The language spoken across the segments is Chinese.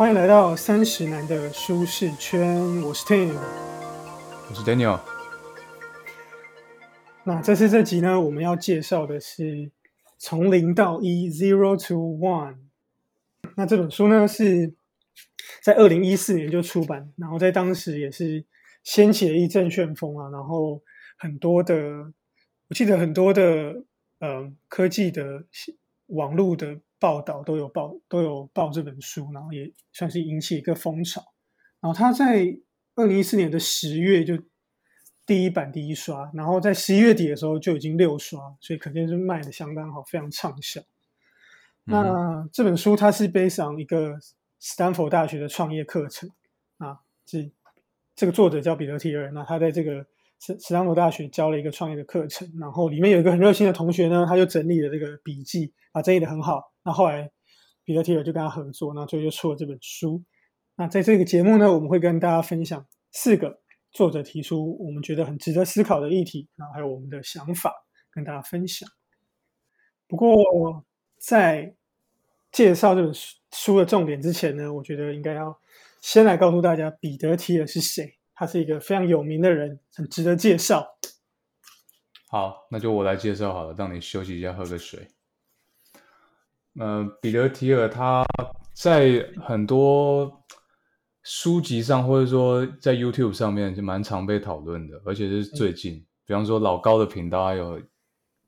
欢迎来到三十男的舒适圈，我是 Tim。我是 Daniel。那这次这集呢，我们要介绍的是从零到一 （Zero to One）。那这本书呢是在二零一四年就出版，然后在当时也是掀起了一阵旋风啊。然后很多的，我记得很多的呃科技的网络的报道都有报都有报这本书，然后也算是引起一个风潮。然后他在二零一四年的十月就第一版第一刷，然后在十一月底的时候就已经六刷，所以肯定是卖的相当好，非常畅销。那这本书它是背上一个斯坦福大学的创业课程啊，是这个作者叫彼得提尔，那他在这个斯斯坦福大学教了一个创业的课程，然后里面有一个很热心的同学呢，他就整理了这个笔记啊，整理的很好。那后来彼得提尔就跟他合作，那最后就出了这本书。那在这个节目呢，我们会跟大家分享四个作者提出我们觉得很值得思考的议题，然后还有我们的想法跟大家分享。不过我在介绍这本书的重点之前呢，我觉得应该要先来告诉大家彼得提尔是谁。他是一个非常有名的人，很值得介绍。好，那就我来介绍好了，让你休息一下，喝个水。呃，彼得提尔他在很多书籍上，或者说在 YouTube 上面就蛮常被讨论的，而且是最近，比方说老高的频道还有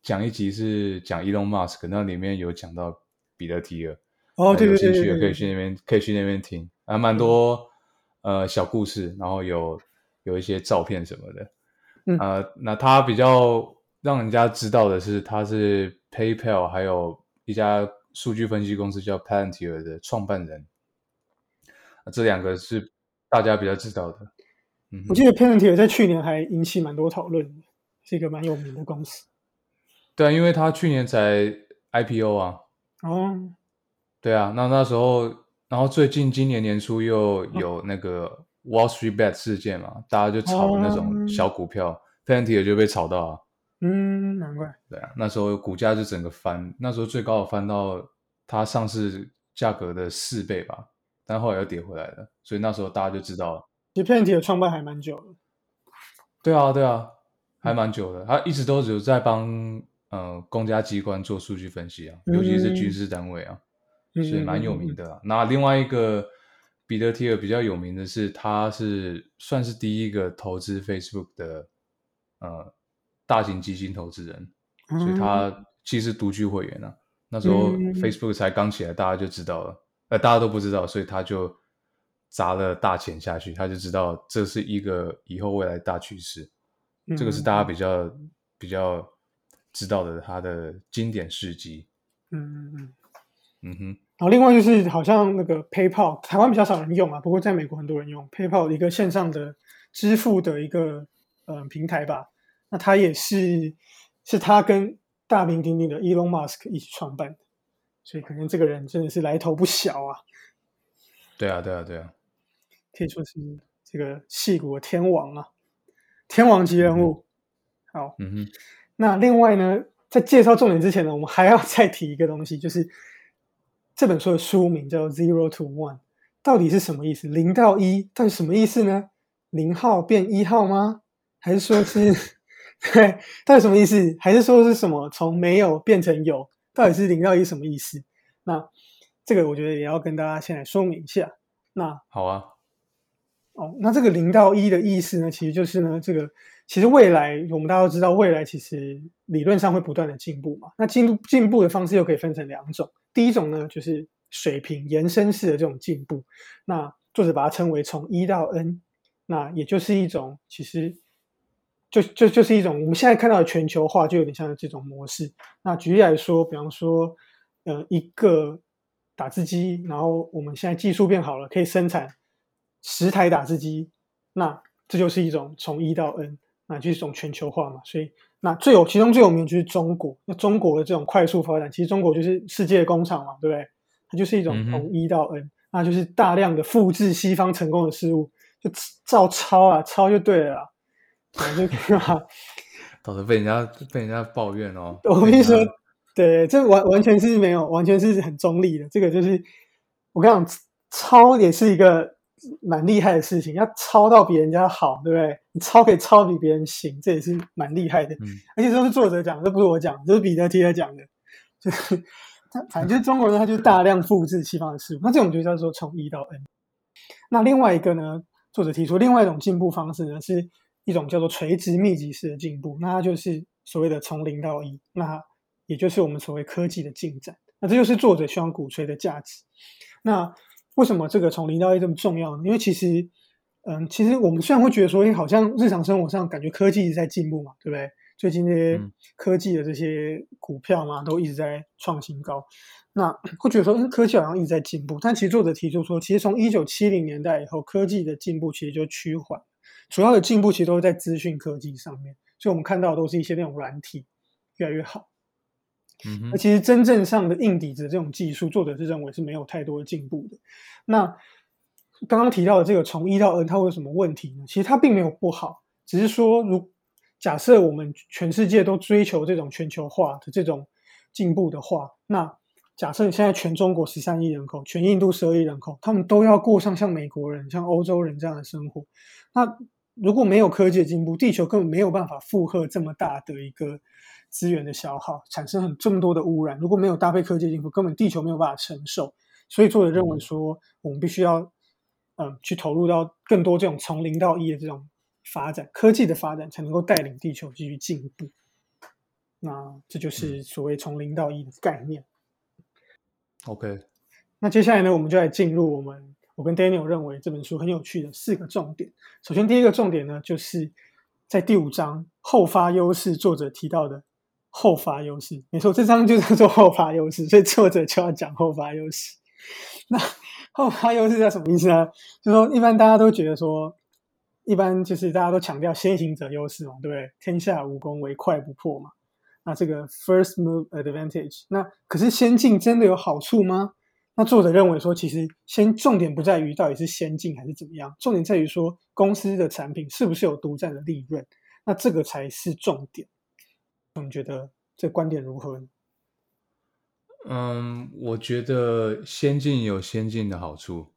讲一集是讲 Elon Musk，那里面有讲到彼得提尔。哦，对对对，有兴趣也可以去那边，可以去那边听，还蛮多呃小故事，然后有有一些照片什么的。呃，那他比较让人家知道的是，他是 PayPal 还有一家。数据分析公司叫 Palantir 的创办人，这两个是大家比较知道的。嗯，我记得 Palantir 在去年还引起蛮多讨论，是一个蛮有名的公司。对啊，因为他去年才 IPO 啊。哦。对啊，那那时候，然后最近今年年初又有那个 Wall Street Bet 事件嘛，大家就炒那种小股票，Palantir 就被炒到啊。嗯，难怪。对啊，那时候股价就整个翻，那时候最高的翻到它上市价格的四倍吧，但后来又跌回来了，所以那时候大家就知道了。其实 p a n t 的创办还蛮久的。对啊，对啊，还蛮久的。他一直都有在帮呃公家机关做数据分析啊，尤其是军事单位啊，所以蛮有名的。那另外一个彼得提尔比较有名的是，他是算是第一个投资 Facebook 的呃。大型基金投资人，所以他其实独具会员啊。那时候 Facebook 才刚起来，大家就知道了，呃，大家都不知道，所以他就砸了大钱下去，他就知道这是一个以后未来大趋势。这个是大家比较比较知道的他的经典事迹。嗯嗯嗯嗯哼。然后另外就是好像那个 PayPal，台湾比较少人用啊，不过在美国很多人用 PayPal 一个线上的支付的一个呃平台吧。那他也是，是他跟大名鼎鼎的 Elon Musk 一起创办的，所以可能这个人真的是来头不小啊。对啊，对啊，对啊，可以说是这个戏骨的天王啊，天王级人物。好，嗯哼。那另外呢，在介绍重点之前呢，我们还要再提一个东西，就是这本书的书名叫 Zero to One，到底是什么意思？零到一，到底什么意思呢？零号变一号吗？还是说是？对，到底什么意思？还是说是什么从没有变成有？到底是零到一什么意思？那这个我觉得也要跟大家先来说明一下。那好啊，哦，那这个零到一的意思呢，其实就是呢，这个其实未来我们大家都知道，未来其实理论上会不断的进步嘛。那进步进步的方式又可以分成两种，第一种呢就是水平延伸式的这种进步。那作者把它称为从一到 n，那也就是一种其实。就就就是一种我们现在看到的全球化，就有点像这种模式。那举例来说，比方说，呃，一个打字机，然后我们现在技术变好了，可以生产十台打字机，那这就是一种从一到 n，那就是一种全球化嘛。所以，那最有其中最有名就是中国，那中国的这种快速发展，其实中国就是世界工厂嘛，对不对？它就是一种从一到 n，那就是大量的复制西方成功的事物，就照抄啊，抄就对了。就可以嘛，到时候被人家被人家抱怨哦。我跟你说，对，这完完全是没有，完全是很中立的。这个就是我跟你讲，抄也是一个蛮厉害的事情，要抄到比人家好，对不对？你抄可以抄比别人行，这也是蛮厉害的。嗯而且都是作者讲，这不是我讲，这是彼得提尔讲的，就是他反正就是中国人，他就大量复制西方的事物，那这种就叫做从一到 n。那另外一个呢，作者提出另外一种进步方式呢，是一种叫做垂直密集式的进步，那它就是所谓的从零到一，那也就是我们所谓科技的进展。那这就是作者希望鼓吹的价值。那为什么这个从零到一这么重要呢？因为其实，嗯，其实我们虽然会觉得说，哎，好像日常生活上感觉科技一直在进步嘛，对不对？最近这些嗯科技的这些股票嘛，都一直在创新高。那 会觉得说，嗯，科技好像一直在进步，但其实作者提出说，其实从一九七零年代以后，科技的进步其实就趋缓，主要的进步其实都是在资讯科技上面，所以我们看到的都是一些那种软体越来越好。嗯哼，那其实真正上的硬底子这种技术，作者是认为是没有太多的进步的。那刚刚提到的这个从一到 n，它会有什么问题呢？其实它并没有不好，只是说，如假设我们全世界都追求这种全球化的这种进步的话，那假设现在全中国十三亿人口，全印度十二亿人口，他们都要过上像美国人、像欧洲人这样的生活，那如果没有科技的进步，地球根本没有办法负荷这么大的一个资源的消耗，产生很这么多的污染。如果没有搭配科技进步，根本地球没有办法承受。所以作者认为说，我们必须要嗯去投入到更多这种从零到一的这种发展，科技的发展才能够带领地球继续进步。那这就是所谓从零到一的概念。OK，那接下来呢，我们就来进入我们我跟 Daniel 认为这本书很有趣的四个重点。首先，第一个重点呢，就是在第五章后发优势，作者提到的后发优势。没错，这章就叫做后发优势，所以作者就要讲后发优势。那后发优势是什么意思呢？就是说，一般大家都觉得说，一般就是大家都强调先行者优势嘛，对不对？天下武功唯快不破嘛。那这个 first move advantage，那可是先进真的有好处吗？那作者认为说，其实先重点不在于到底是先进还是怎么样，重点在于说公司的产品是不是有独占的利润，那这个才是重点。你觉得这观点如何呢？嗯，我觉得先进有先进的好处，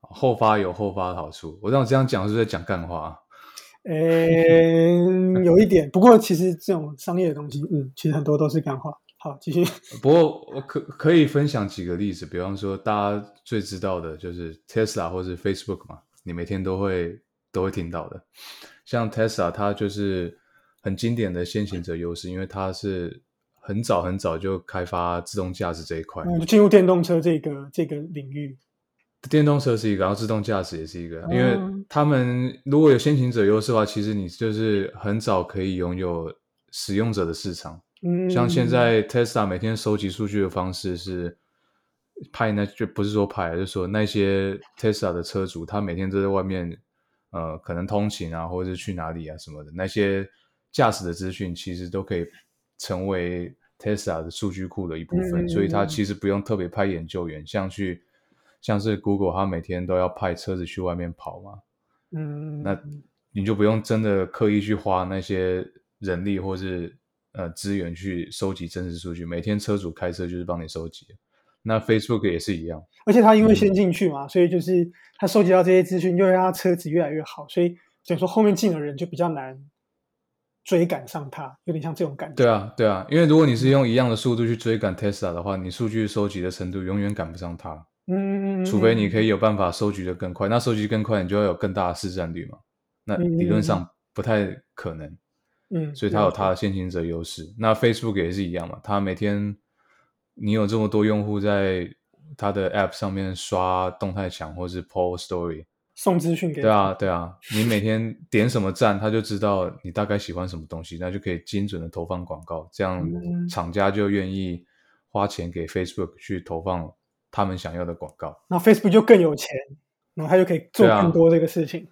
后发有后发的好处。我让我这样讲是在讲干话啊？呃，有一点，不过其实这种商业的东西，嗯，其实很多都是干话。好，继续。不过我可可以分享几个例子，比方说大家最知道的就是 Tesla 或是 Facebook 嘛，你每天都会都会听到的。像 Tesla，它就是很经典的先行者优势，因为它是很早很早就开发自动驾驶这一块。进入电动车这个这个领域。电动车是一个，然后自动驾驶也是一个，因为哦他们如果有先行者优势的话，其实你就是很早可以拥有使用者的市场。嗯，像现在 Tesla 每天收集数据的方式是派那就不是说派，就是说那些 Tesla 的车主，他每天都在外面，呃，可能通勤啊，或者是去哪里啊什么的，那些驾驶的资讯其实都可以成为 Tesla 的数据库的一部分，嗯所以他其实不用特别派研究员，像去像是 Google，他每天都要派车子去外面跑嘛，嗯，那你就不用真的刻意去花那些人力或是呃资源去收集真实数据，每天车主开车就是帮你收集。那 Facebook 也是一样，而且他因为嗯先进去嘛，所以就是他收集到这些资讯，就会让他车子越来越好，所以等于说后面进的人就比较难追赶上他，有点像这种感觉。对啊，对啊，因为如果你是用一样的速度去追赶 Tesla 的话，你数据收集的程度永远赶不上它，嗯，嗯，嗯除非你可以有办法收集的更快。那收集更快，你就要有更大的市占率嘛，那理论上不太可能。嗯，所以它有它的先行者优势。那 Facebook 也是一样嘛，它每天你有这么多用户在它的 App 上面刷动态墙或是 Post Story，送资讯给对啊，对啊，你每天点什么赞，它就知道你大概喜欢什么东西，那就可以精准的投放广告，这样嗯厂家就愿意花钱给 Facebook 去投放他们想要的广告。那 Facebook 就更有钱，然后他就可以做更多这个事情。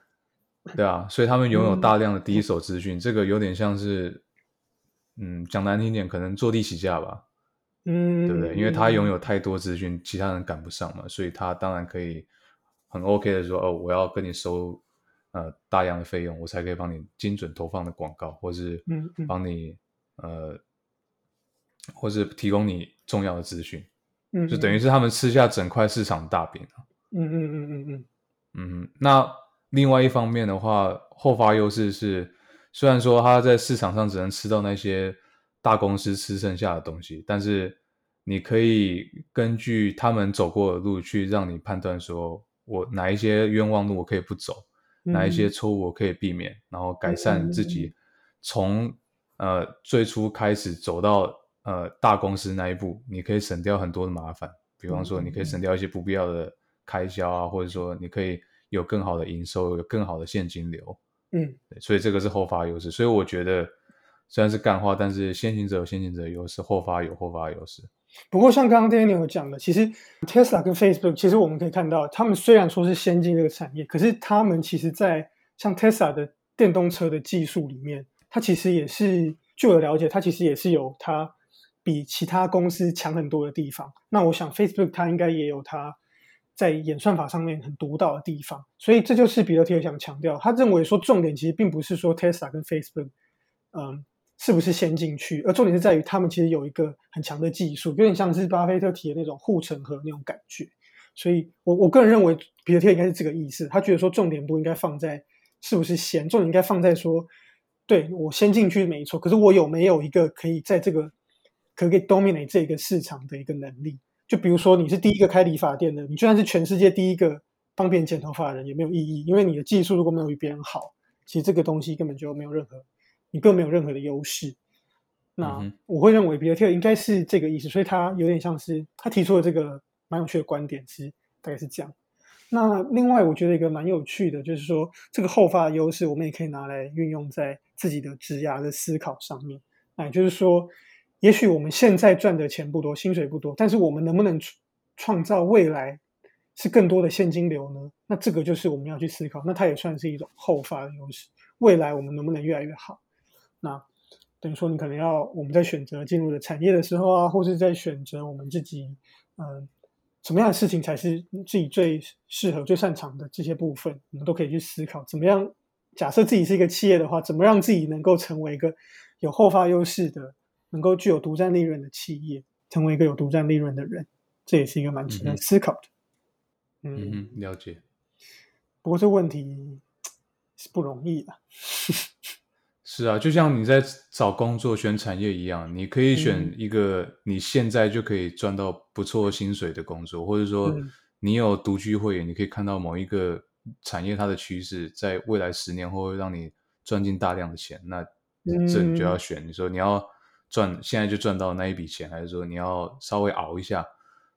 对啊，所以他们拥有嗯大量的第一手资讯，这个有点像是，嗯，讲难听点，可能坐地起价吧。嗯，对不对？因为他拥有太多资讯，其他人赶不上嘛，所以他当然可以很 OK 的说，哦，我要跟你收呃大量的费用，我才可以帮你精准投放的广告，或是嗯嗯帮你呃，或是提供你重要的资讯，嗯，就等于是他们吃下整块市场大饼啊。嗯嗯嗯嗯嗯嗯，那另外一方面的话，后发优势是，虽然说他在市场上只能吃到那些大公司吃剩下的东西，但是你可以根据他们走过的路去让你判断说，我哪一些冤枉路我可以不走，哪一些错误我可以避免，然后改善自己从呃最初开始走到呃大公司那一步，你可以省掉很多的麻烦，比方说你可以省掉一些不必要的开销啊，或者说你可以有更好的营收，有更好的现金流。嗯，所以这个是后发优势。所以我觉得虽然是干话，但是先行者有先行者的优势，后发有后发优势。不过像刚刚 Daniel 讲的，其实 Tesla 跟 Facebook，其实我们可以看到，他们虽然说是先进这个产业，可是他们其实在像 Tesla 的电动车的技术里面，它其实也是据我了解，它其实也是有它比其他公司强很多的地方。那我想 Facebook 它应该也有它在演算法上面很独到的地方。所以这就是彼得提想强调，他认为说重点其实并不是说 Tesla 跟 Facebook，嗯。是不是先进去？而重点是在于他们其实有一个很强的技术，有点像是巴菲特提的那种护城河那种感觉。所以，我我个人认为，比特特应该是这个意思。他觉得说，重点不应该放在是不是先，重点应该放在说，对我先进去没错，可是我有没有一个可以在这个可可以 dominate 这个市场的一个能力？就比如说，你是第一个开理发店的，你就算是全世界第一个帮别人剪头发的人，也没有意义，因为你的技术如果没有比别人好，其实这个东西根本就没有任何。你更没有任何的优势，那我会认为比尔特应该是这个意思，所以他有点像是他提出了这个蛮有趣的观点，其实大概是这样。那另外我觉得一个蛮有趣的，就是说这个后发优势，我们也可以拿来运用在自己的职涯的思考上面。哎，就是说，也许我们现在赚的钱不多，薪水不多，但是我们能不能创造未来是更多的现金流呢？那这个就是我们要去思考。那它也算是一种后发的优势，未来我们能不能越来越好？那等于说，你可能要我们在选择进入的产业的时候啊，或是在选择我们自己，嗯，什么样的事情才是自己最适合、最擅长的这些部分，我们都可以去思考。怎么样？假设自己是一个企业的话，怎么让自己能够成为一个有后发优势的、能够具有独占利润的企业，成为一个有独占利润的人，这也是一个蛮值得思考的。嗯，了解。不过这问题是不容易的。是啊，就像你在找工作选产业一样，你可以选一个你现在就可以赚到不错薪水的工作，或者说你有独居会员，你可以看到某一个产业它的趋势，在未来十年后会让你赚进大量的钱，那这你就要选。你说你要赚现在就赚到那一笔钱，还是说你要稍微熬一下，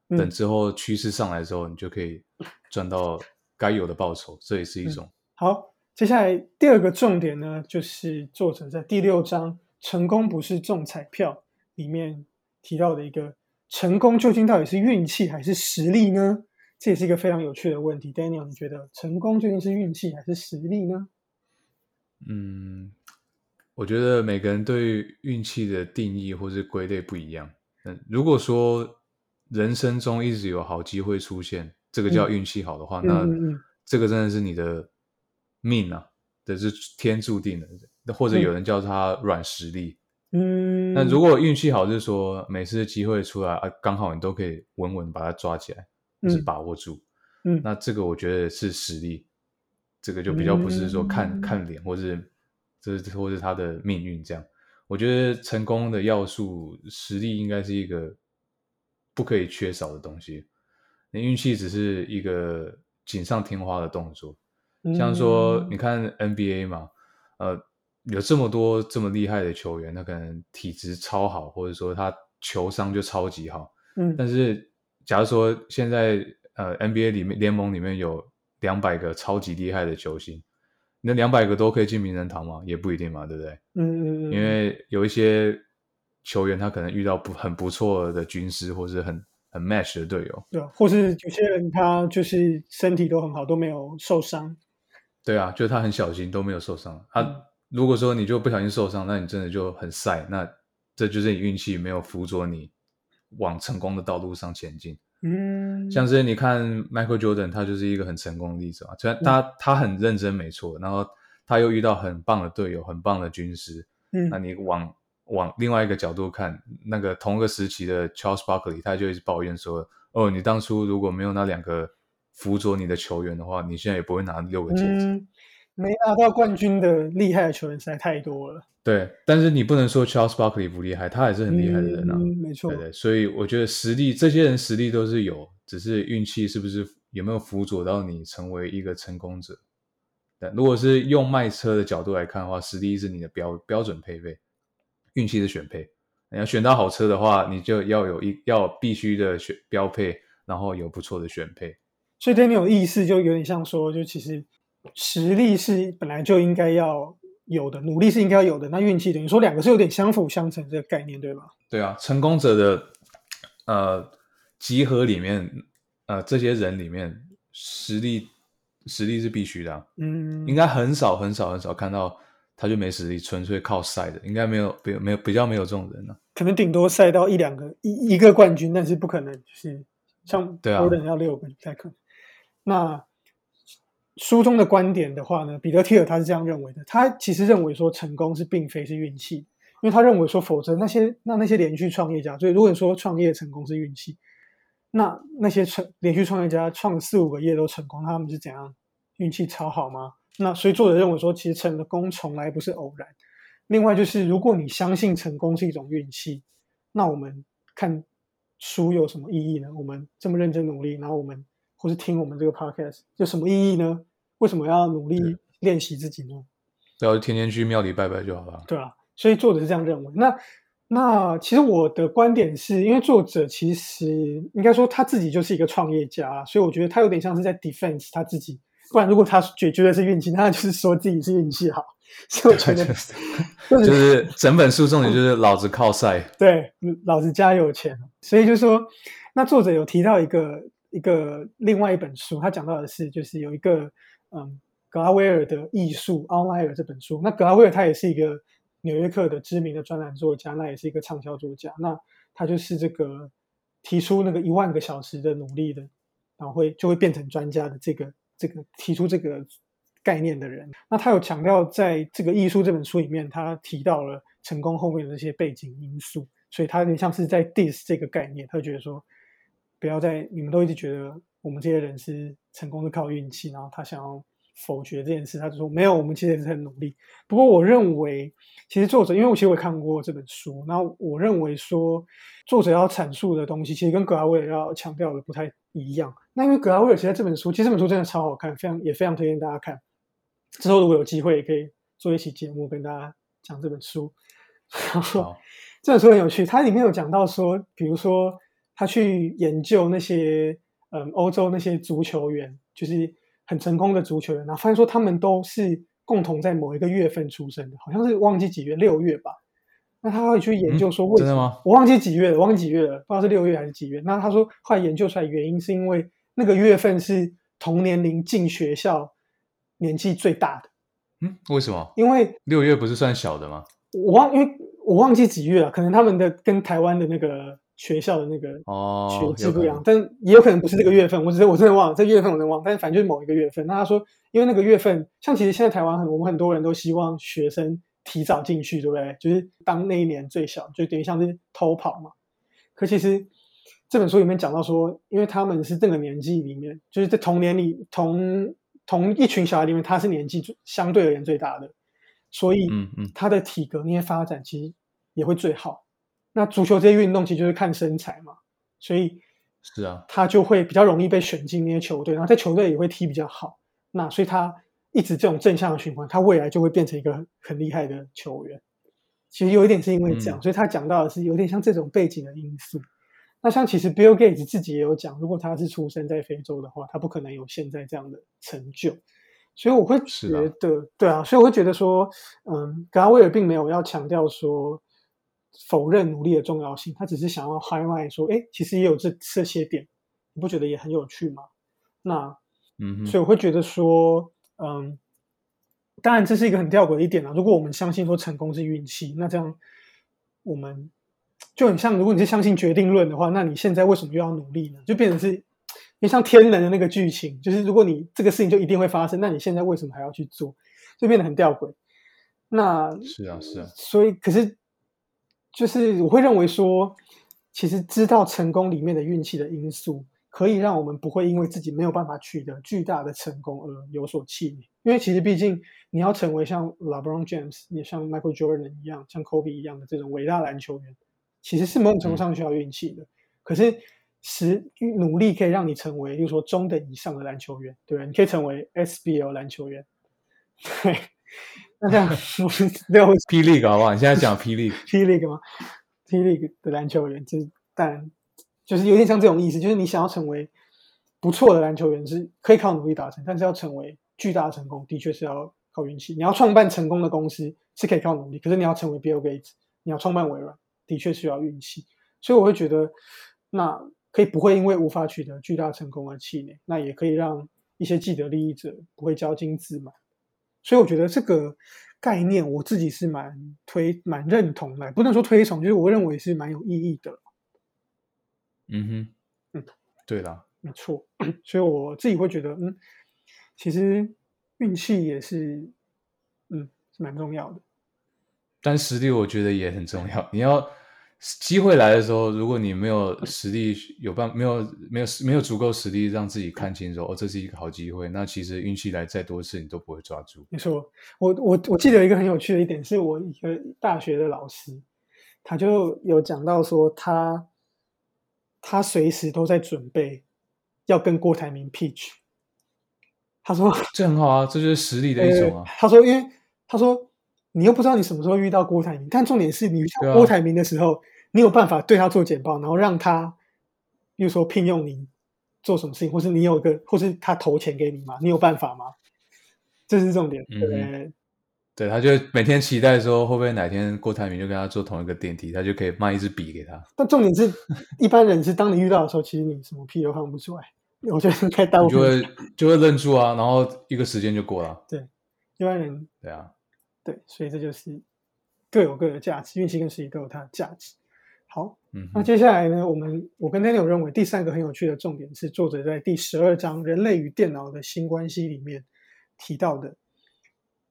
等之后趋势上来之后，你就可以赚到该有的报酬，这也是一种好。接下来第二个重点呢，就是作者在第六章“成功不是中彩票”里面提到的一个成功究竟到底是运气还是实力呢？这也是一个非常有趣的问题。Daniel，你觉得成功究竟是运气还是实力呢？嗯，我觉得每个人对运气的定义或是归类不一样。嗯，如果说人生中一直有好机会出现，这个叫运气好的话，那这个真的是你的。命啊，这是天注定的，或者有人叫它软实力。嗯，那如果运气好，就是说每次机会出来啊，刚好你都可以稳稳把它抓起来，就是把握住。嗯，那这个我觉得是实力，这个就比较不是说看看脸，或是这是或是他的命运这样。我觉得成功的要素，实力应该是一个不可以缺少的东西。你运气只是一个锦上添花的动作。像说，你看 NBA 嘛，呃，有这么多这么厉害的球员，他可能体质超好，或者说他球商就超级好。嗯，但是假如说现在呃 NBA 里面联盟里面有两百个超级厉害的球星，那两百个都可以进名人堂吗？也不一定嘛，对不对？嗯嗯嗯。因为有一些球员他可能遇到不很不错的军师，或是很很 match 的队友。对，或是有些人他就是身体都很好，都没有受伤。对啊，就是他很小心，都没有受伤。他如果说你就不小心受伤，那你真的就很晒。那这就是你运气没有辅佐你往成功的道路上前进。嗯，像是你看 Michael Jordan，他就是一个很成功的例子啊。虽然他他很认真，没错，然后他又遇到很棒的队友、很棒的军师。嗯，那你往往另外一个角度看，那个同个时期的 Charles Barkley，他就一直抱怨说：“哦，你当初如果没有那两个。”辅佐你的球员的话，你现在也不会拿六个戒指。嗯，没拿到冠军的厉害的球员实在太多了。对，但是你不能说 Charles Barkley 不厉害，他还是很厉害的人啊。嗯，没错。对对，所以我觉得实力，这些人实力都是有，只是运气是不是有没有辅佐到你成为一个成功者。但，如果是用卖车的角度来看的话，实力是你的标标准配备，运气是选配。你要选到好车的话，你就要有一要必须的选标配，然后有不错的选配。所以对你有意思，就有点像说，就其实实力是本来就应该要有的，努力是应该要有的。那运气等于说两个是有点相辅相成这个概念，对吧？对啊，成功者的呃集合里面，呃这些人里面，实力实力是必须的。嗯，应该很少很少很少看到他就没实力，纯粹靠赛的，应该没有没有没有比较没有这种人呢。可能顶多赛到一两个一一个冠军，但是不可能就是像对啊，有人要六个不太可能。那书中的观点的话呢，彼得蒂尔他是这样认为的。他其实认为说成功是并非是运气，因为他认为说，否则那些那那些连续创业家，所以如果说创业成功是运气，那那些成连续创业家创四五个业都成功，他们是怎样运气超好吗？那所以作者认为说，其实成功从来不是偶然。另外就是，如果你相信成功是一种运气，那我们看书有什么意义呢？我们这么认真努力，然后我们。或是听我们这个 podcast 有什么意义呢？为什么要努力练习自己呢？只要天天去庙里拜拜就好了。对啊，所以作者是这样认为。那那其实我的观点是因为作者其实应该说他自己就是一个创业家，所以我觉得他有点像是在 defense 他自己。不然如果他绝绝对是运气，那就是说自己是运气好。所以我觉得就是整本书重点就是老子靠晒，对，老子家有钱。所以就说，那作者有提到一个。一个另外一本书，他讲到的是，就是有一个嗯，格拉威尔的《艺术》（Outlier） 这本书。那格拉威尔他也是一个纽约客的知名的专栏作家，那也是一个畅销作家。那他就是这个提出那个一万个小时的努力的，然后会就会变成专家的这个这个提出这个概念的人。那他有强调，在这个《艺术》这本书里面，他提到了成功后面的这些背景因素，所以他有点像是在 diss 这个概念。他就觉得说。不要再，你们都一直觉得我们这些人是成功是靠运气，然后他想要否决这件事，他就说没有，我们其实也是很努力。不过我认为，其实作者，因为我其实我看过这本书，那我认为说作者要阐述的东西，其实跟格拉威尔要强调的不太一样。那因为格拉威尔其实这本书，其实这本书真的超好看，非常也非常推荐大家看。之后如果有机会，也可以做一期节目跟大家讲这本书。然后 这本书很有趣，它里面有讲到说，比如说。他去研究那些嗯欧洲那些足球员，就是很成功的足球员，然后发现说他们都是共同在某一个月份出生的，好像是忘记几月，六月吧。那他会去研究说为什么？我忘记几月了，忘记几月了，不知道是六月还是几月。那他说后来研究出来原因是因为那个月份是同年龄进学校年纪最大的。嗯，为什么？因为六月不是算小的吗？我忘，因为我忘记几月了，可能他们的跟台湾的那个。学校的那个哦学制不一样，但也有可能不是这个月份。我只是我真的忘了这月份，我真的忘。但是反正就是某一个月份。那他说，因为那个月份，像其实现在台湾很，我们很多人都希望学生提早进去，对不对？就是当那一年最小，就等于像是偷跑嘛。可其实这本书里面讲到说，因为他们是这个年纪里面，就是在同年里同同一群小孩里面，他是年纪最相对而言最大的，所以嗯嗯，他的体格那些发展其实也会最好。那足球这些运动其实就是看身材嘛，所以是啊，他就会比较容易被选进那些球队，然后在球队也会踢比较好。那所以他一直这种正向的循环，他未来就会变成一个很厉害的球员。其实有一点是因为这样，所以他讲到的是有点像这种背景的因素。那像其实 Bill Gates 自己也有讲，如果他是出生在非洲的话，他不可能有现在这样的成就。所以我会觉得，对啊，所以我会觉得说，嗯，格拉威尔并没有要强调说。否认努力的重要性，他只是想要 highlight 说，哎，其实也有这这些点，你不觉得也很有趣吗？那，嗯，所以我会觉得说，嗯，当然这是一个很吊诡的一点啊。如果我们相信说成功是运气，那这样我们就很像，如果你是相信决定论的话，那你现在为什么又要努力呢？就变成是，你像天人的那个剧情，就是如果你这个事情就一定会发生，那你现在为什么还要去做？就变得很吊诡。那是啊，是啊，所以可是。就是我会认为说，其实知道成功里面的运气的因素，可以让我们不会因为自己没有办法取得巨大的成功而有所气馁。因为其实毕竟你要成为像 LeBron James、也像 Michael Jordan 一样、像 Kobe 一样的这种伟大篮球员，其实是某种程度上需要运气的。可是实努力可以让你成为，就是说中等以上的篮球员，对你可以成为 SBL 篮球员。对，那这样六霹雳好不好？你现在讲霹雳霹雳吗？霹雳的篮球员，就是但就是有点像这种意思，就是你想要成为不错的篮球员，是可以靠努力达成，但是要成为巨大的成功，的确是要靠运气。你要创办成功的公司是可以靠努力，可是你要成为 Bill Gates，你要创办微软，的确需要运气。所以我会觉得，那可以不会因为无法取得巨大成功而气馁，那也可以让一些既得利益者不会骄矜自满。所以我觉得这个概念我自己是蛮推、蛮认同的，不能说推崇，就是我认为是蛮有意义的。嗯哼，嗯，对的，没错。所以我自己会觉得，嗯，其实运气也是，嗯，是蛮重要的。但实力我觉得也很重要，你要。机会来的时候，如果你没有实力，有办没有没有没有足够实力让自己看清楚哦，这是一个好机会，那其实运气来再多次，你都不会抓住。没错，我我我记得一个很有趣的一点，是我一个大学的老师，他就有讲到说，他他随时都在准备要跟郭台铭 pitch。他说这很好啊，这就是实力的一种啊。他说，因为他说。你又不知道你什么时候遇到郭台铭，但重点是你遇到郭台铭的时候，你有办法对他做简报，然后让他，比如说聘用你做什么事情，或是你有个，或是他投钱给你吗？你有办法吗？这是重点。对，对，他就每天期待说，会不会哪天郭台铭就跟他坐同一个电梯，他就可以卖一支笔给他。但重点是，一般人是当你遇到的时候，其实你什么屁都看不出来。我觉得太耽误，就会就会愣住啊，然后一个时间就过了。对，一般人对啊。对，所以这就是各有各的价值，运气跟实力都有它的价值。好，嗯，那接下来呢，我们我跟 Daniel 认为第三个很有趣的重点是，作者在第十二章《人类与电脑的新关系》里面提到的，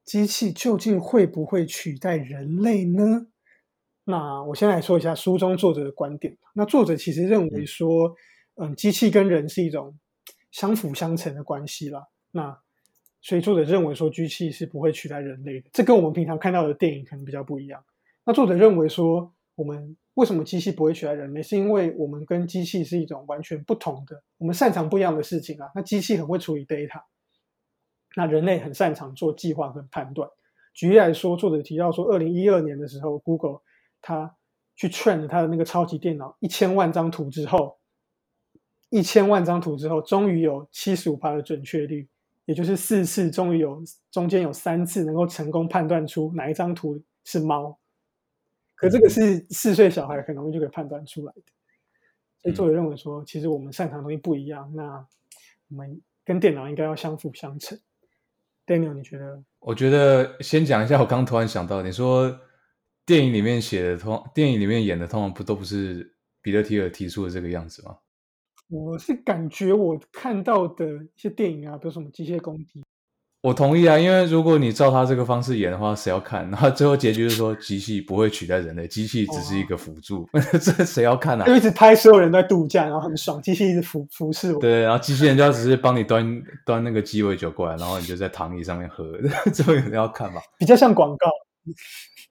机器究竟会不会取代人类呢？那我先来说一下书中作者的观点。那作者其实认为说，嗯，机器跟人是一种相辅相成的关系啦。那所以作者认为说，机器是不会取代人类的，这跟我们平常看到的电影可能比较不一样。那作者认为说，我们为什么机器不会取代人类，是因为我们跟机器是一种完全不同的，我们擅长不一样的事情啊。那机器很会处理 data，那人类很擅长做计划跟判断。举例来说，作者提到说，二零一二年的时候，Google 它去 train 它的那个超级电脑一千万张图之后，一千万张图之后，终于有七十五的准确率。也就是四次，终于有中间有三次能够成功判断出哪一张图是猫，可这个是四岁小孩很容易就可以判断出来的。所以作者认为说，其实我们擅长的东西不一样，那我们跟电脑应该要相辅相成。Daniel，你觉得？我觉得先讲一下，我刚突然想到，你说电影里面写的通，电影里面演的通常不都不是彼得提尔提出的这个样子吗？我是感觉我看到的一些电影啊，比如什么机械公敌，我同意啊，因为如果你照他这个方式演的话，谁要看？然后最后结局是说机器不会取代人类，机器只是一个辅助，这谁要看啊？就一直拍所有人在度假，然后很爽，机器一直服服侍我。对，然后机器人就要只是帮你端端那个鸡尾酒过来，然后你就在躺椅上面喝，这有人要看吗？比较像广告。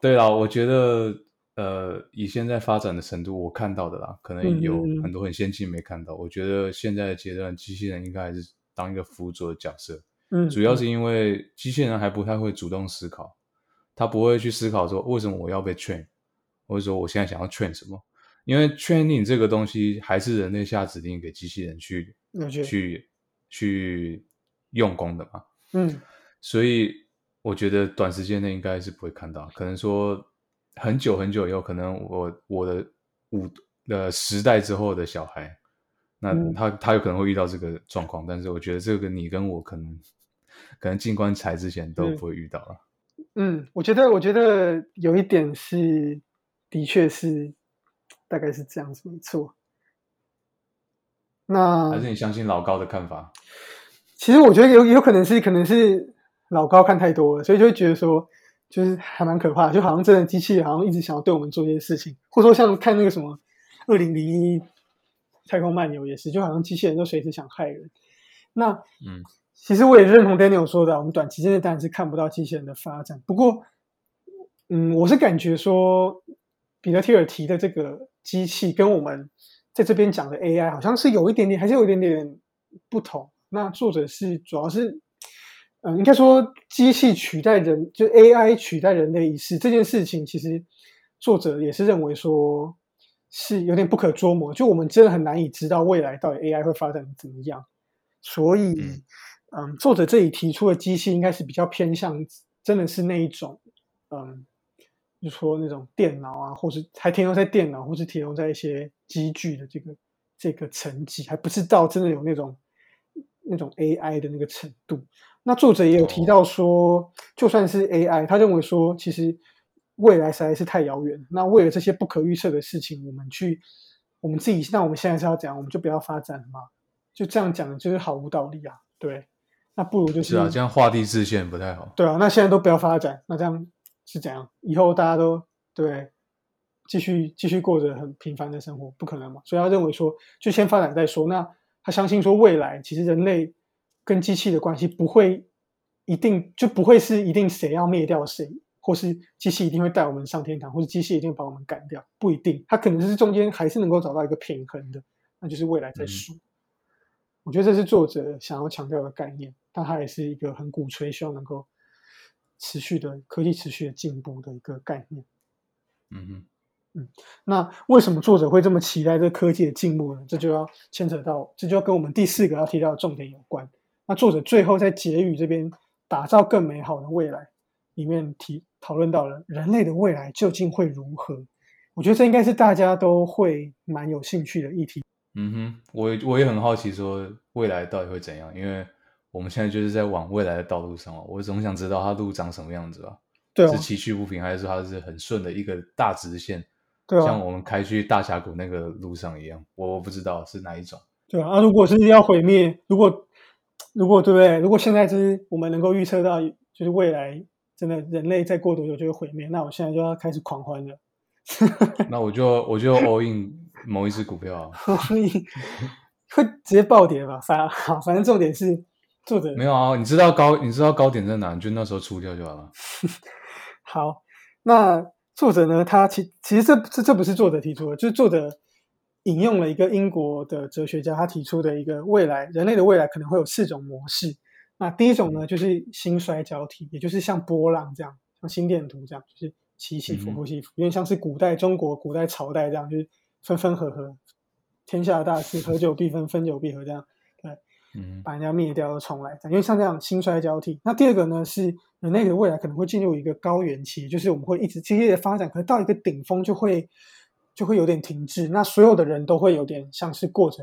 对啊，我觉得。呃，以现在发展的程度，我看到的啦，可能有很多很先进没看到。我觉得现在的阶段，机器人应该还是当一个辅佐的角色。嗯，主要是因为机器人还不太会主动思考，他不会去思考说为什么我要被 train，或者说我现在想要 train 什么。因为 training 这个东西还是人类下指令给机器人去去去用功的嘛。嗯，所以我觉得短时间内应该是不会看到，可能说。很久很久以后，可能我我的五呃时代之后的小孩，那他他有可能会遇到这个状况，但是我觉得这个你跟我可能可能进棺材之前都不会遇到了。嗯，我觉得我觉得有一点是，的确是大概是这样子，没错。那还是你相信老高的看法？其实我觉得有有可能是可能是老高看太多了，所以就会觉得说。就是还蛮可怕，就好像真的机器好像一直想要对我们做一些事情，或者说像看那个什么二零零一太空漫游也是，就好像机器人都随时想害人。那嗯，其实我也认同 Daniel 说的，我们短期之内当然是看不到机器人的发展。不过，嗯，我是感觉说，彼得提尔提的这个机器跟我们在这边讲的 AI 好像是有一点点，还是有一点点不同。那作者是主要是，嗯，应该说机器取代人，就 AI 取代人类一事这件事情，其实作者也是认为说是有点不可捉摸，就我们真的很难以知道未来到底 AI 会发展怎么样。所以，嗯，作者这里提出的机器应该是比较偏向，真的是那一种，嗯，就说那种电脑啊，或是还停留在电脑，或是停留在一些机具的这个这个层级，还不是到真的有那种。那种 AI 的那个程度，那作者也有提到说，就算是 AI，他认为说，其实未来实在是太遥远。那为了这些不可预测的事情，我们去我们自己，那我们现在是要怎样，我们就不要发展了嘛？就这样讲，就是毫无道理啊。对，那不如就是啊，这样画地自限不太好。对啊，那现在都不要发展，那这样是怎样？以后大家都对继续继续过着很平凡的生活，不可能嘛？所以他认为说，就先发展再说。那他相信说，未来其实人类跟机器的关系不会一定就不会是一定谁要灭掉谁，或是机器一定会带我们上天堂，或者机器一定把我们赶掉，不一定。它可能是中间还是能够找到一个平衡的，那就是未来再说。我觉得这是作者想要强调的概念，但它也是一个很鼓吹，希望能够持续的科技持续的进步的一个概念。嗯哼。嗯，那为什么作者会这么期待这科技的进步呢？这就要牵扯到，这就要跟我们第四个要提到的重点有关。那作者最后在结语这边，打造更美好的未来里面提讨论到了人类的未来究竟会如何？我觉得这应该是大家都会蛮有兴趣的议题。嗯哼，我我也很好奇说未来到底会怎样，因为我们现在就是在往未来的道路上嘛，我总想知道它路长什么样子吧？对，是崎岖不平，还是说它是很顺的一个大直线？对啊，像我们开去大峡谷那个路上一样，我不知道是哪一种。对啊，啊，如果是要毁灭，如果如果对不对？如果现在就是我们能够预测到，就是未来真的人类再过多久就会毁灭，那我现在就要开始狂欢了。那我就我就 all in 某一只股票，会直接暴跌吧？反好，反正重点是作者没有啊，你知道高你知道高点在哪，你就那时候出掉就好了。好，那。作者呢？他其其实这这这不是作者提出的，就是作者引用了一个英国的哲学家他提出的一个未来，人类的未来可能会有四种模式。那第一种呢，就是兴衰交替，也就是像波浪这样，像心电图这样，就是起起伏伏起伏，有点像是古代中国古代朝代这样，就是分分合合，天下大事，合久必分，分久必合这样。嗯，把人家灭掉又重来，因为像这样兴衰交替。那第二个呢，是人类的未来可能会进入一个高原期，就是我们会一直激烈的发展，可是到一个顶峰就会就会有点停滞。那所有的人都会有点像是过着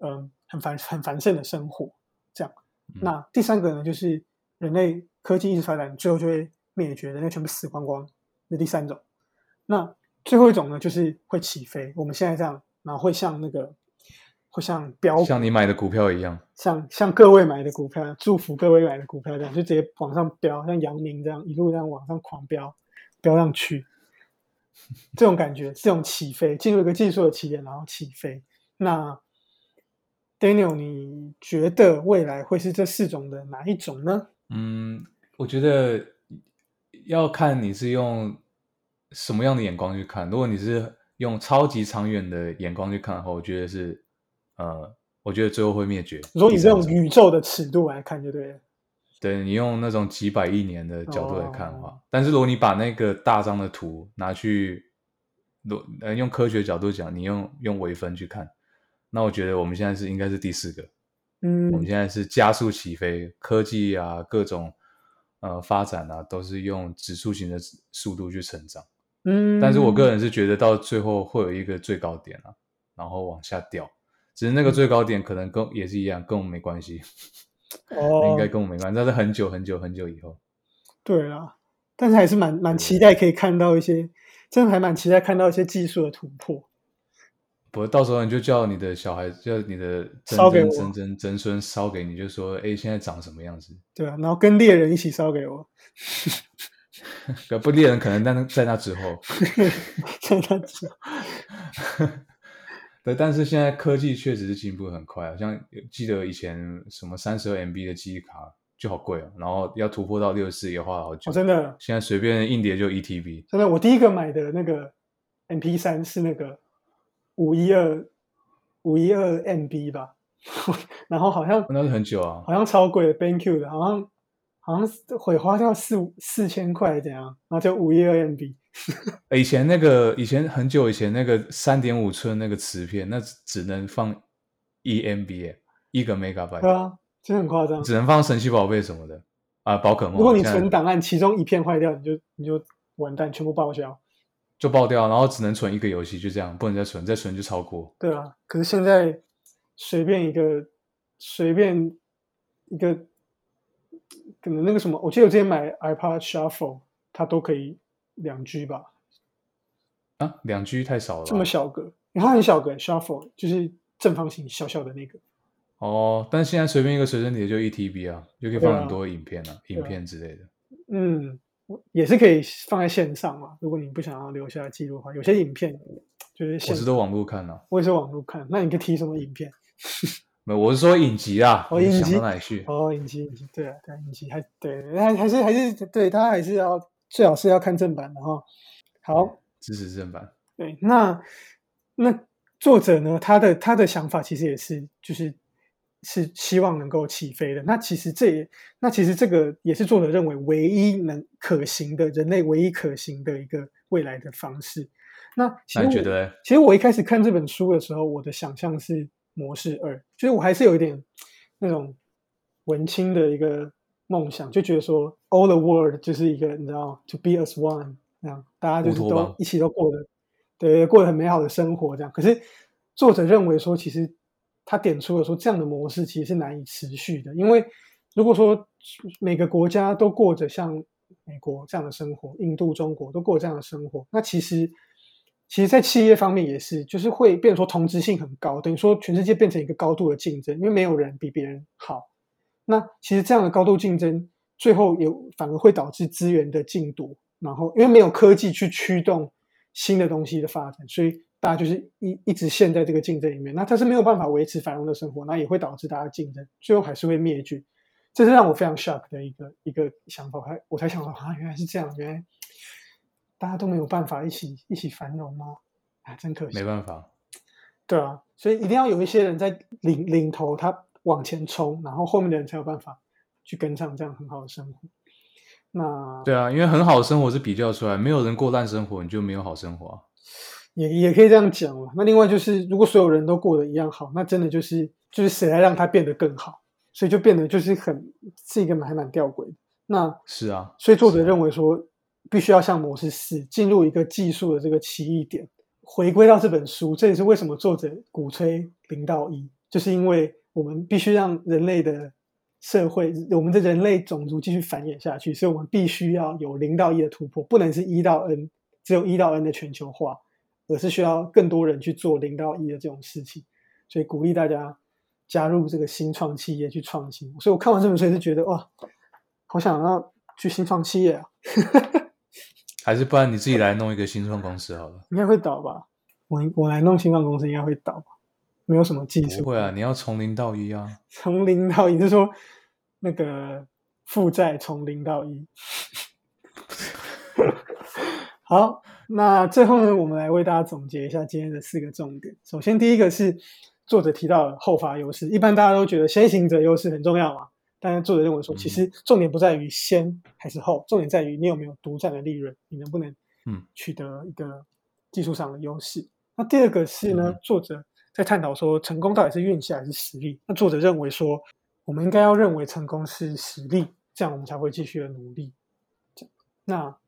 嗯很繁很繁盛的生活这样。那第三个呢，就是人类科技一直发展，最后就会灭绝，人类全部死光光。那第三种，那最后一种呢，就是会起飞。我们现在这样，然后会像那个。会像标像你买的股票一样，像像各位买的股票，祝福各位买的股票这样，就直接往上飙，像阳明这样一路这样往上狂飙，飙上去，这种感觉，这种起飞，进入一个技术的起点，然后起飞。那 Daniel，你觉得未来会是这四种的哪一种呢？嗯，我觉得要看你是用什么样的眼光去看。如果你是用超级长远的眼光去看的话，我觉得是。呃，我觉得最后会灭绝。如果你是用宇宙的尺度来看，就对了。对你用那种几百亿年的角度来看的话，但是如果你把那个大张的图拿去，呃，用科学角度讲，你用用微分去看，那我觉得我们现在是应该是第四个。嗯，我们现在是加速起飞，科技啊，各种呃发展啊，都是用指数型的速度去成长。嗯，但是我个人是觉得到最后会有一个最高点啊，然后往下掉。只是那个最高点可能跟也是一样，跟我们没关系。哦，应该跟我们没关系，那是很久很久很久以后。对啊，但是还是蛮蛮期待可以看到一些，真的还蛮期待看到一些技术的突破。不，到时候你就叫你的小孩，叫你的烧给，曾曾曾孙烧给你，就说：“哎，现在长什么样子？”对啊，然后跟猎人一起烧给我。不，猎人可能在那在那之后，在那之后。对，但是现在科技确实是进步很快，好像记得以前什么三十二 MB 的记忆卡就好贵哦，然后要突破到六十四也花了好久。哦，真的，现在随便硬碟就一 TB。真的，我第一个买的那个 MP 三是那个五一二五一二 MB 吧，然后好像那是很久啊，好像超贵的 BenQ 的，好像好像会花掉四五四千块这样，然后就五一二 MB。以前那个以前很久以前那个三点五寸那个磁片，那只能放一 MB 一个 megabyte。对啊，真的很夸张。只能放神奇宝贝什么的啊，宝可梦。如果你存档案，其中一片坏掉，你就你就完蛋，全部报销，就爆掉，然后只能存一个游戏，就这样，不能再存，再存就超过。对啊，可是现在随便一个随便一个，可能那个什么，我记得我之前买 iPad Shuffle，它都可以两 G 吧？啊，两 G 太少了，这么小个，它很小个，Shuffle 就是正方形小小的那个。哦，但现在随便一个随身碟就一 TB 啊，就可以放很多影片啊，影片之类的。嗯，也是可以放在线上嘛。如果你不想要留下记录的话，有些影片就是我是都网络看啊，我也是网络看。那你可以提什么影片？没有，我是说影集啊。哦，影集哪里去？哦，影集，影集，对啊，对，影集还对，还还是还是对他还是要最好是要看正版的哈。好，支持正版。对，那那作者呢？他的他的想法其实也是，就是是希望能够起飞的。那其实这也，那其实这个也是作者认为唯一能可行的人类唯一可行的一个未来的方式。那其实我觉得，其实我一开始看这本书的时候，我的想象是。模式二，就是我还是有一点那种文青的一个梦想，就觉得说，all the world 就是一个你知道，to be as one，这样大家就是都一起都过得，对，过得很美好的生活这样。可是作者认为说，其实他点出了说，这样的模式其实是难以持续的，因为如果说每个国家都过着像美国这样的生活，印度、中国都过这样的生活，那其实。其实，在企业方面也是，就是会变说同质性很高，等于说全世界变成一个高度的竞争，因为没有人比别人好。那其实这样的高度竞争，最后也反而会导致资源的竞夺，然后因为没有科技去驱动新的东西的发展，所以大家就是一一直陷在这个竞争里面。那它是没有办法维持繁荣的生活，那也会导致大家竞争，最后还是会灭绝。这是让我非常 shock 的一个一个想法，才我才想到啊，原来是这样，原来。大家都没有办法一起一起繁荣吗？啊，真可惜。没办法。对啊，所以一定要有一些人在领领头，他往前冲，然后后面的人才有办法去跟上这样很好的生活。那对啊，因为很好的生活是比较出来，没有人过烂生活，你就没有好生活。也也可以这样讲了。那另外就是，如果所有人都过得一样好，那真的就是就是谁来让他变得更好？所以就变得就是很是一个蛮蛮吊诡的。那是啊，所以作者认为说。必须要像模式四进入一个技术的这个奇异点，回归到这本书，这也是为什么作者鼓吹零到一，就是因为我们必须让人类的社会，我们的人类种族继续繁衍下去，所以我们必须要有零到一的突破，不能是一到 n，只有一到 n 的全球化，而是需要更多人去做零到一的这种事情，所以鼓励大家加入这个新创企业去创新。所以我看完这本书也是觉得哇，好想要去新创企业啊！还是不然你自己来弄一个新创公司好了，应该会倒吧？我我来弄新创公司应该会倒吧？没有什么技术，不会啊！你要从零到一啊！从零到一，就是说那个负债从零到一。好，那最后呢，我们来为大家总结一下今天的四个重点。首先，第一个是作者提到的后发优势，一般大家都觉得先行者优势很重要嘛。但是作者认为说，其实重点不在于先还是后，重点在于你有没有独占的利润，你能不能嗯取得一个技术上的优势。那第二个是呢，作者在探讨说，成功到底是运气还是实力？那作者认为说，我们应该要认为成功是实力，这样我们才会继续的努力。那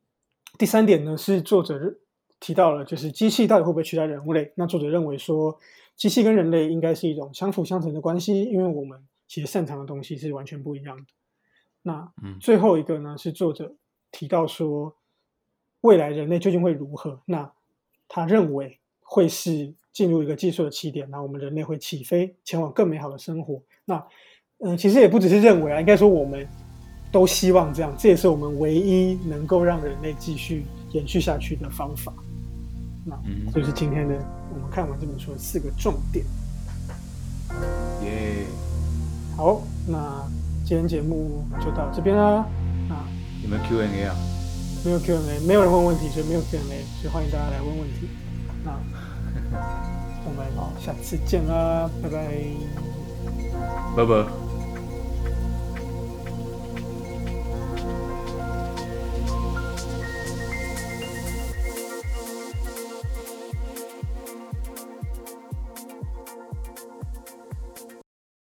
第三点呢，是作者提到了，就是机器到底会不会取代人类？那作者认为说，机器跟人类应该是一种相辅相成的关系，因为我们。其实擅长的东西是完全不一样的。那最后一个呢，是作者提到说，未来人类究竟会如何？那他认为会是进入一个技术的起点，那我们人类会起飞，前往更美好的生活。那，嗯，其实也不只是认为啊，应该说我们都希望这样，这也是我们唯一能够让人类继续延续下去的方法。那，就是今天的我们看完这本书的四个重点。耶，好，那今天节目就到这边啦。那有没有 Q&A 啊？没有 Q&A，没有人问问题，所以没有 Q&A，所以欢迎大家来问问题。那。我们哦，下次见啦，拜拜，拜拜。